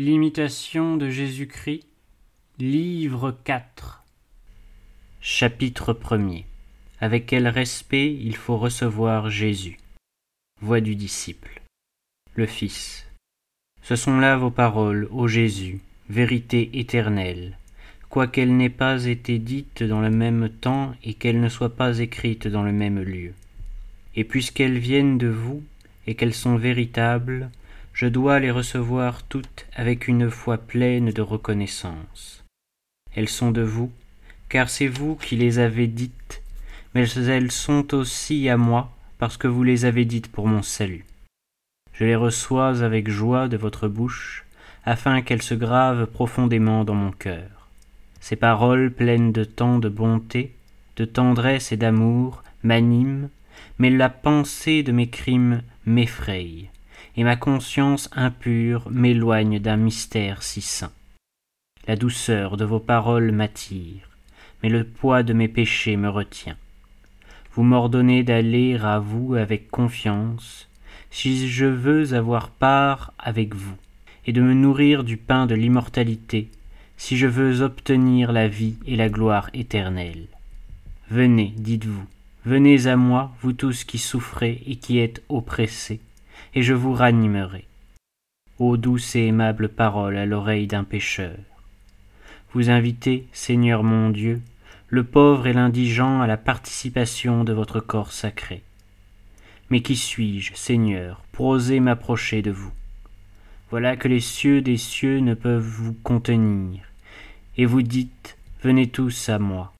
L'imitation de Jésus-Christ, livre 4 Chapitre 1 Avec quel respect il faut recevoir Jésus. Voix du disciple. Le Fils. Ce sont là vos paroles, ô Jésus, vérité éternelle, quoiqu'elle n'ait pas été dite dans le même temps et qu'elle ne soit pas écrite dans le même lieu. Et puisqu'elles viennent de vous, et qu'elles sont véritables, je dois les recevoir toutes avec une foi pleine de reconnaissance. Elles sont de vous, car c'est vous qui les avez dites, mais elles sont aussi à moi, parce que vous les avez dites pour mon salut. Je les reçois avec joie de votre bouche, afin qu'elles se gravent profondément dans mon cœur. Ces paroles pleines de tant de bonté, de tendresse et d'amour m'animent, mais la pensée de mes crimes m'effraye et ma conscience impure m'éloigne d'un mystère si saint. La douceur de vos paroles m'attire, mais le poids de mes péchés me retient. Vous m'ordonnez d'aller à vous avec confiance, si je veux avoir part avec vous, et de me nourrir du pain de l'immortalité, si je veux obtenir la vie et la gloire éternelle. Venez, dites-vous, venez à moi, vous tous qui souffrez et qui êtes oppressés, et je vous ranimerai. Ô douce et aimable parole à l'oreille d'un pécheur. Vous invitez, Seigneur mon Dieu, le pauvre et l'indigent à la participation de votre corps sacré. Mais qui suis-je, Seigneur, pour oser m'approcher de vous? Voilà que les cieux des cieux ne peuvent vous contenir, et vous dites, Venez tous à moi.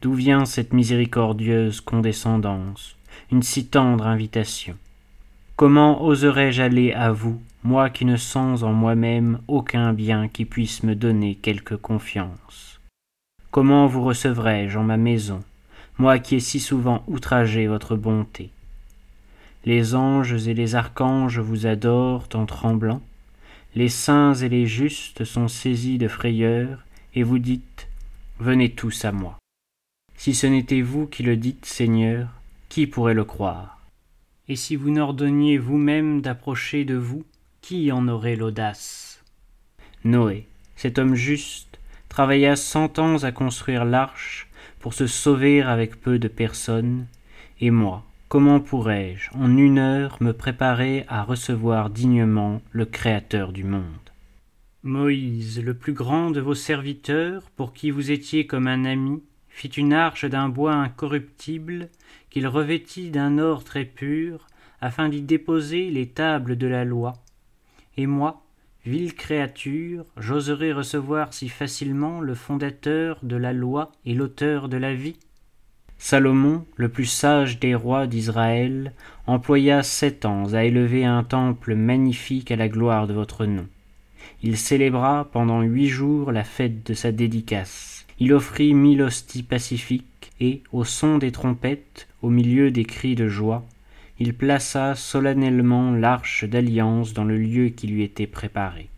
D'où vient cette miséricordieuse condescendance, une si tendre invitation? Comment oserais-je aller à vous, moi qui ne sens en moi-même aucun bien qui puisse me donner quelque confiance? Comment vous recevrai-je en ma maison, moi qui ai si souvent outragé votre bonté? Les anges et les archanges vous adorent en tremblant, les saints et les justes sont saisis de frayeur, et vous dites Venez tous à moi. Si ce n'était vous qui le dites, Seigneur, qui pourrait le croire? Et si vous n'ordonniez vous-même d'approcher de vous, qui en aurait l'audace? Noé, cet homme juste, travailla cent ans à construire l'arche pour se sauver avec peu de personnes, et moi, comment pourrais-je, en une heure, me préparer à recevoir dignement le Créateur du monde? Moïse, le plus grand de vos serviteurs, pour qui vous étiez comme un ami, fit une arche d'un bois incorruptible qu'il revêtit d'un or très pur, afin d'y déposer les tables de la loi. Et moi, vile créature, j'oserais recevoir si facilement le fondateur de la loi et l'auteur de la vie Salomon, le plus sage des rois d'Israël, employa sept ans à élever un temple magnifique à la gloire de votre nom. Il célébra pendant huit jours la fête de sa dédicace. Il offrit mille hosties pacifiques, et, au son des trompettes, au milieu des cris de joie, il plaça solennellement l'arche d'alliance dans le lieu qui lui était préparé.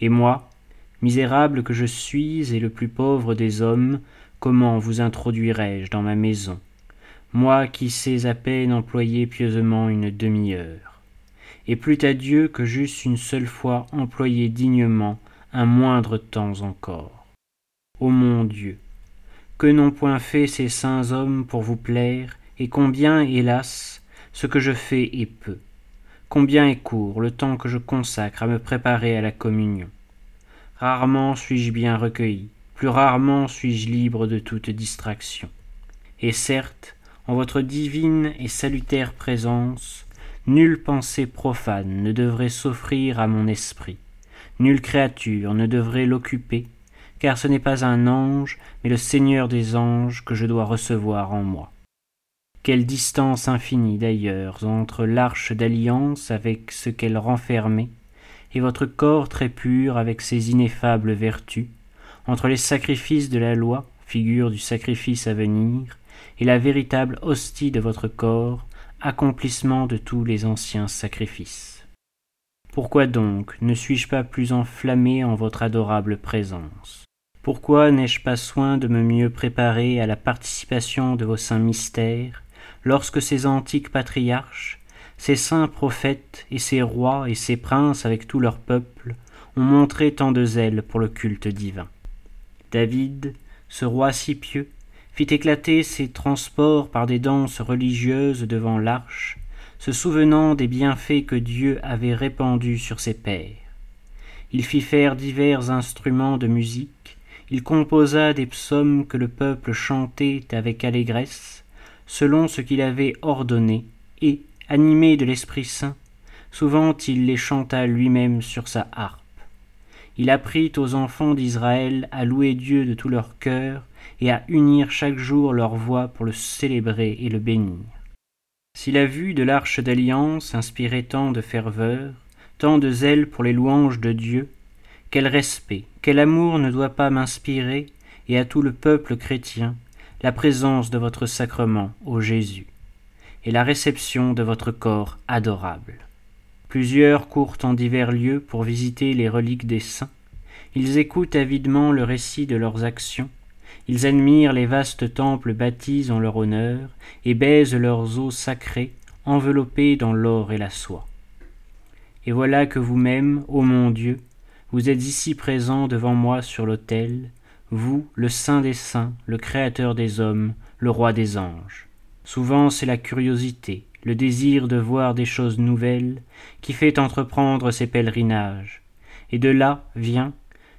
Et moi, misérable que je suis et le plus pauvre des hommes, comment vous introduirai-je dans ma maison, moi qui sais à peine employer pieusement une demi-heure? Et plût à Dieu que j'eusse une seule fois employé dignement un moindre temps encore. Ô mon Dieu, que n'ont point fait ces saints hommes pour vous plaire, et combien, hélas, ce que je fais est peu. Combien est court le temps que je consacre à me préparer à la communion. Rarement suis-je bien recueilli, plus rarement suis-je libre de toute distraction. Et certes, en votre divine et salutaire présence, nulle pensée profane ne devrait s'offrir à mon esprit, nulle créature ne devrait l'occuper, car ce n'est pas un ange, mais le Seigneur des anges que je dois recevoir en moi. Quelle distance infinie d'ailleurs entre l'arche d'alliance avec ce qu'elle renfermait, et votre corps très pur avec ses ineffables vertus, entre les sacrifices de la loi, figure du sacrifice à venir, et la véritable hostie de votre corps, accomplissement de tous les anciens sacrifices. Pourquoi donc ne suis-je pas plus enflammé en votre adorable présence? Pourquoi n'ai-je pas soin de me mieux préparer à la participation de vos saints mystères, lorsque ces antiques patriarches, ces saints prophètes et ces rois et ces princes avec tout leur peuple ont montré tant de zèle pour le culte divin? David, ce roi si pieux, fit éclater ses transports par des danses religieuses devant l'arche, se souvenant des bienfaits que Dieu avait répandus sur ses pères. Il fit faire divers instruments de musique, il composa des psaumes que le peuple chantait avec allégresse, selon ce qu'il avait ordonné, et, animé de l'Esprit Saint, souvent il les chanta lui-même sur sa harpe. Il apprit aux enfants d'Israël à louer Dieu de tout leur cœur et à unir chaque jour leur voix pour le célébrer et le bénir. Si la vue de l'arche d'alliance inspirait tant de ferveur, tant de zèle pour les louanges de Dieu, quel respect, quel amour ne doit pas m'inspirer, et à tout le peuple chrétien, la présence de votre sacrement, ô Jésus, et la réception de votre corps adorable. Plusieurs courent en divers lieux pour visiter les reliques des saints. Ils écoutent avidement le récit de leurs actions. Ils admirent les vastes temples bâtis en leur honneur et baisent leurs eaux sacrées enveloppées dans l'or et la soie. Et voilà que vous-même, ô mon Dieu, vous êtes ici présent devant moi sur l'autel, vous, le Saint des saints, le Créateur des hommes, le Roi des anges. Souvent c'est la curiosité, le désir de voir des choses nouvelles, qui fait entreprendre ces pèlerinages, et de là vient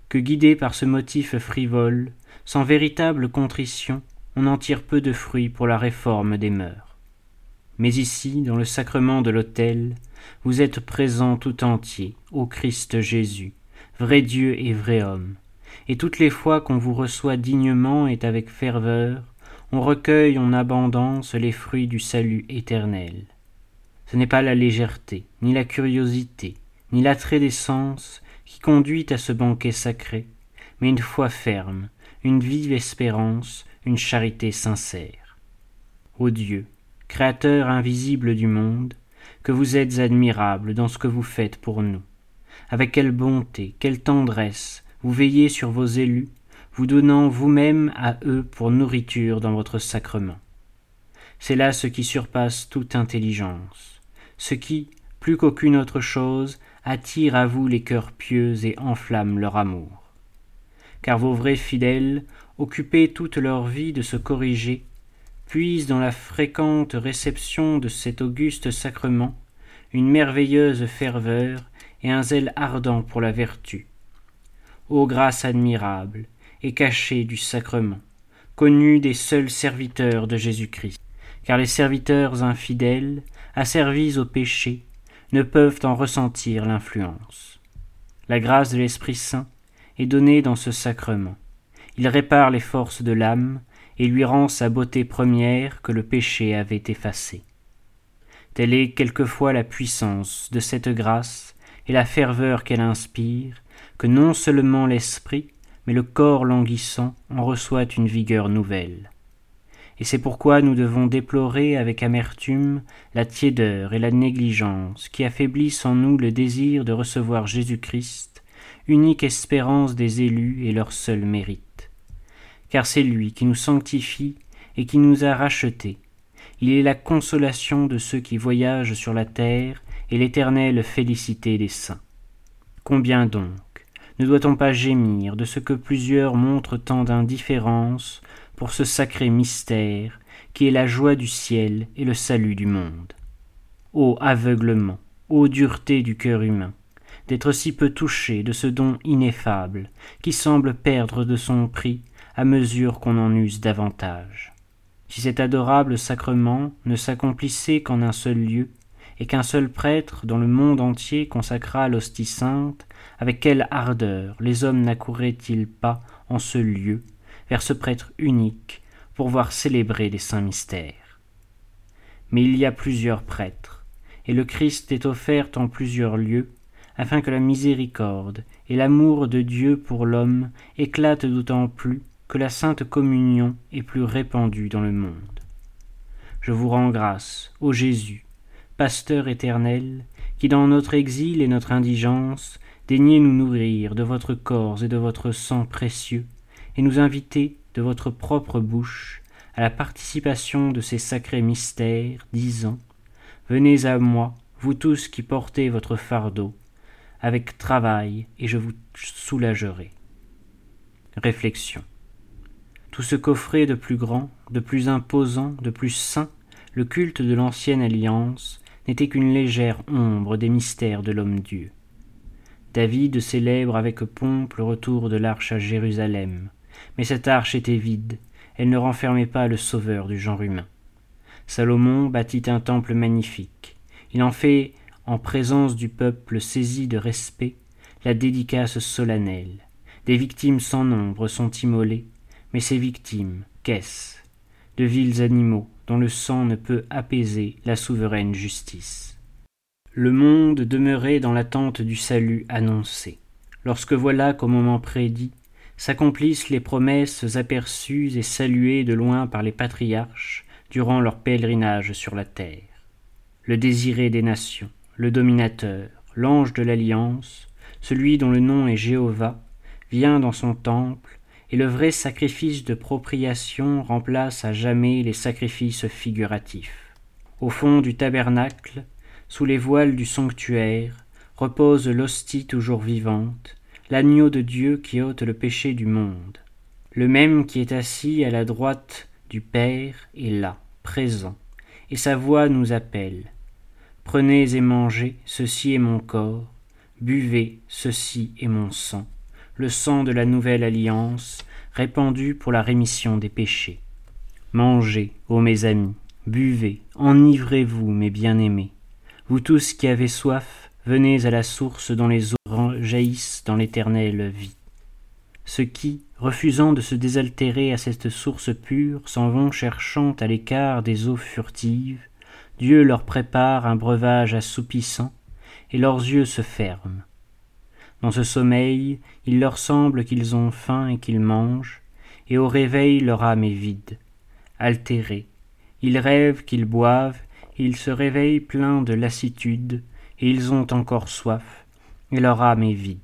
que guidé par ce motif frivole, sans véritable contrition, on en tire peu de fruits pour la réforme des mœurs. Mais ici, dans le sacrement de l'autel, vous êtes présent tout entier, ô Christ Jésus, vrai Dieu et vrai homme, et toutes les fois qu'on vous reçoit dignement et avec ferveur, on recueille en abondance les fruits du salut éternel. Ce n'est pas la légèreté, ni la curiosité, ni l'attrait des sens qui conduit à ce banquet sacré, mais une foi ferme, une vive espérance, une charité sincère. Ô Dieu, Créateur invisible du monde, que vous êtes admirable dans ce que vous faites pour nous. Avec quelle bonté, quelle tendresse, vous veillez sur vos élus, vous donnant vous-même à eux pour nourriture dans votre sacrement. C'est là ce qui surpasse toute intelligence, ce qui, plus qu'aucune autre chose, attire à vous les cœurs pieux et enflamme leur amour. Car vos vrais fidèles, occupés toute leur vie de se corriger, puisent dans la fréquente réception de cet auguste sacrement une merveilleuse ferveur et un zèle ardent pour la vertu. Ô grâce admirable, et caché du sacrement, connu des seuls serviteurs de Jésus-Christ, car les serviteurs infidèles, asservis au péché, ne peuvent en ressentir l'influence. La grâce de l'Esprit Saint est donnée dans ce sacrement. Il répare les forces de l'âme et lui rend sa beauté première que le péché avait effacée. Telle est quelquefois la puissance de cette grâce et la ferveur qu'elle inspire, que non seulement l'esprit, mais le corps languissant en reçoit une vigueur nouvelle. Et c'est pourquoi nous devons déplorer avec amertume la tiédeur et la négligence qui affaiblissent en nous le désir de recevoir Jésus-Christ, unique espérance des élus et leur seul mérite. Car c'est lui qui nous sanctifie et qui nous a rachetés. Il est la consolation de ceux qui voyagent sur la terre et l'éternelle félicité des saints. Combien donc ne doit-on pas gémir de ce que plusieurs montrent tant d'indifférence pour ce sacré mystère qui est la joie du ciel et le salut du monde? Ô aveuglement, ô dureté du cœur humain, d'être si peu touché de ce don ineffable qui semble perdre de son prix à mesure qu'on en use davantage. Si cet adorable sacrement ne s'accomplissait qu'en un seul lieu, et qu'un seul prêtre dans le monde entier consacra l'hostie sainte, avec quelle ardeur les hommes n'accouraient-ils pas en ce lieu vers ce prêtre unique pour voir célébrer les saints mystères Mais il y a plusieurs prêtres, et le Christ est offert en plusieurs lieux, afin que la miséricorde et l'amour de Dieu pour l'homme éclatent d'autant plus que la sainte communion est plus répandue dans le monde. Je vous rends grâce, ô Jésus, pasteur éternel, qui dans notre exil et notre indigence daignez nous nourrir de votre corps et de votre sang précieux, et nous inviter de votre propre bouche à la participation de ces sacrés mystères, disant Venez à moi, vous tous qui portez votre fardeau, avec travail, et je vous soulagerai. Réflexion. Tout ce qu'offrait de plus grand, de plus imposant, de plus saint, le culte de l'ancienne alliance, n'était qu'une légère ombre des mystères de l'homme-dieu. David célèbre avec pompe le retour de l'arche à Jérusalem, mais cette arche était vide, elle ne renfermait pas le sauveur du genre humain. Salomon bâtit un temple magnifique. Il en fait, en présence du peuple saisi de respect, la dédicace solennelle. Des victimes sans nombre sont immolées, mais ces victimes, qu'est-ce? De vils animaux dont le sang ne peut apaiser la souveraine justice. Le monde demeurait dans l'attente du salut annoncé, lorsque voilà qu'au moment prédit s'accomplissent les promesses aperçues et saluées de loin par les patriarches durant leur pèlerinage sur la terre. Le désiré des nations, le dominateur, l'ange de l'alliance, celui dont le nom est Jéhovah, vient dans son temple, et le vrai sacrifice de propriation remplace à jamais les sacrifices figuratifs. Au fond du tabernacle, sous les voiles du sanctuaire, repose l'hostie toujours vivante, l'agneau de Dieu qui ôte le péché du monde. Le même qui est assis à la droite du Père est là, présent, et sa voix nous appelle. Prenez et mangez, ceci est mon corps, buvez, ceci est mon sang, le sang de la nouvelle alliance, répandu pour la rémission des péchés. Mangez, ô mes amis, buvez, enivrez-vous, mes bien-aimés. Vous tous qui avez soif, venez à la source dont les eaux jaillissent dans l'éternelle vie. Ceux qui, refusant de se désaltérer à cette source pure, s'en vont cherchant à l'écart des eaux furtives, Dieu leur prépare un breuvage assoupissant, et leurs yeux se ferment. Dans ce sommeil, il leur semble qu'ils ont faim et qu'ils mangent, et au réveil leur âme est vide, altérée. Ils rêvent qu'ils boivent, et ils se réveillent pleins de lassitude, et ils ont encore soif, et leur âme est vide.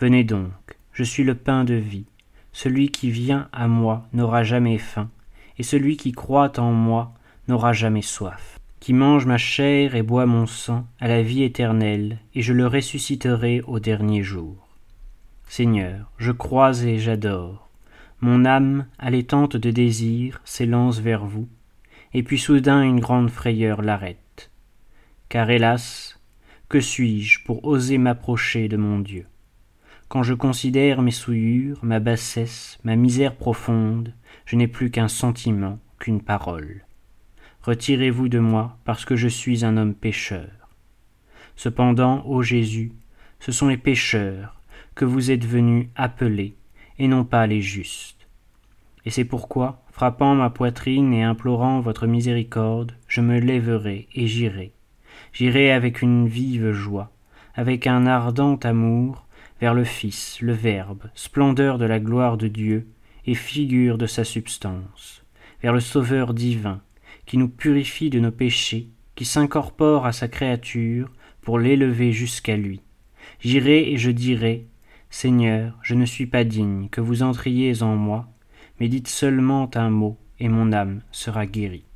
Venez donc, je suis le pain de vie. Celui qui vient à moi n'aura jamais faim, et celui qui croit en moi n'aura jamais soif. Qui mange ma chair et boit mon sang à la vie éternelle, et je le ressusciterai au dernier jour. Seigneur, je crois et j'adore. Mon âme, allaitante de désir, s'élance vers vous, et puis soudain une grande frayeur l'arrête. Car hélas, que suis-je pour oser m'approcher de mon Dieu? Quand je considère mes souillures, ma bassesse, ma misère profonde, je n'ai plus qu'un sentiment, qu'une parole. Retirez-vous de moi, parce que je suis un homme pécheur. Cependant, ô Jésus, ce sont les pécheurs que vous êtes venus appeler, et non pas les justes. Et c'est pourquoi, frappant ma poitrine et implorant votre miséricorde, je me lèverai et j'irai. J'irai avec une vive joie, avec un ardent amour, vers le Fils, le Verbe, splendeur de la gloire de Dieu et figure de sa substance, vers le Sauveur divin, qui nous purifie de nos péchés, qui s'incorpore à sa créature pour l'élever jusqu'à lui. J'irai et je dirai, Seigneur, je ne suis pas digne que vous entriez en moi, mais dites seulement un mot, et mon âme sera guérie.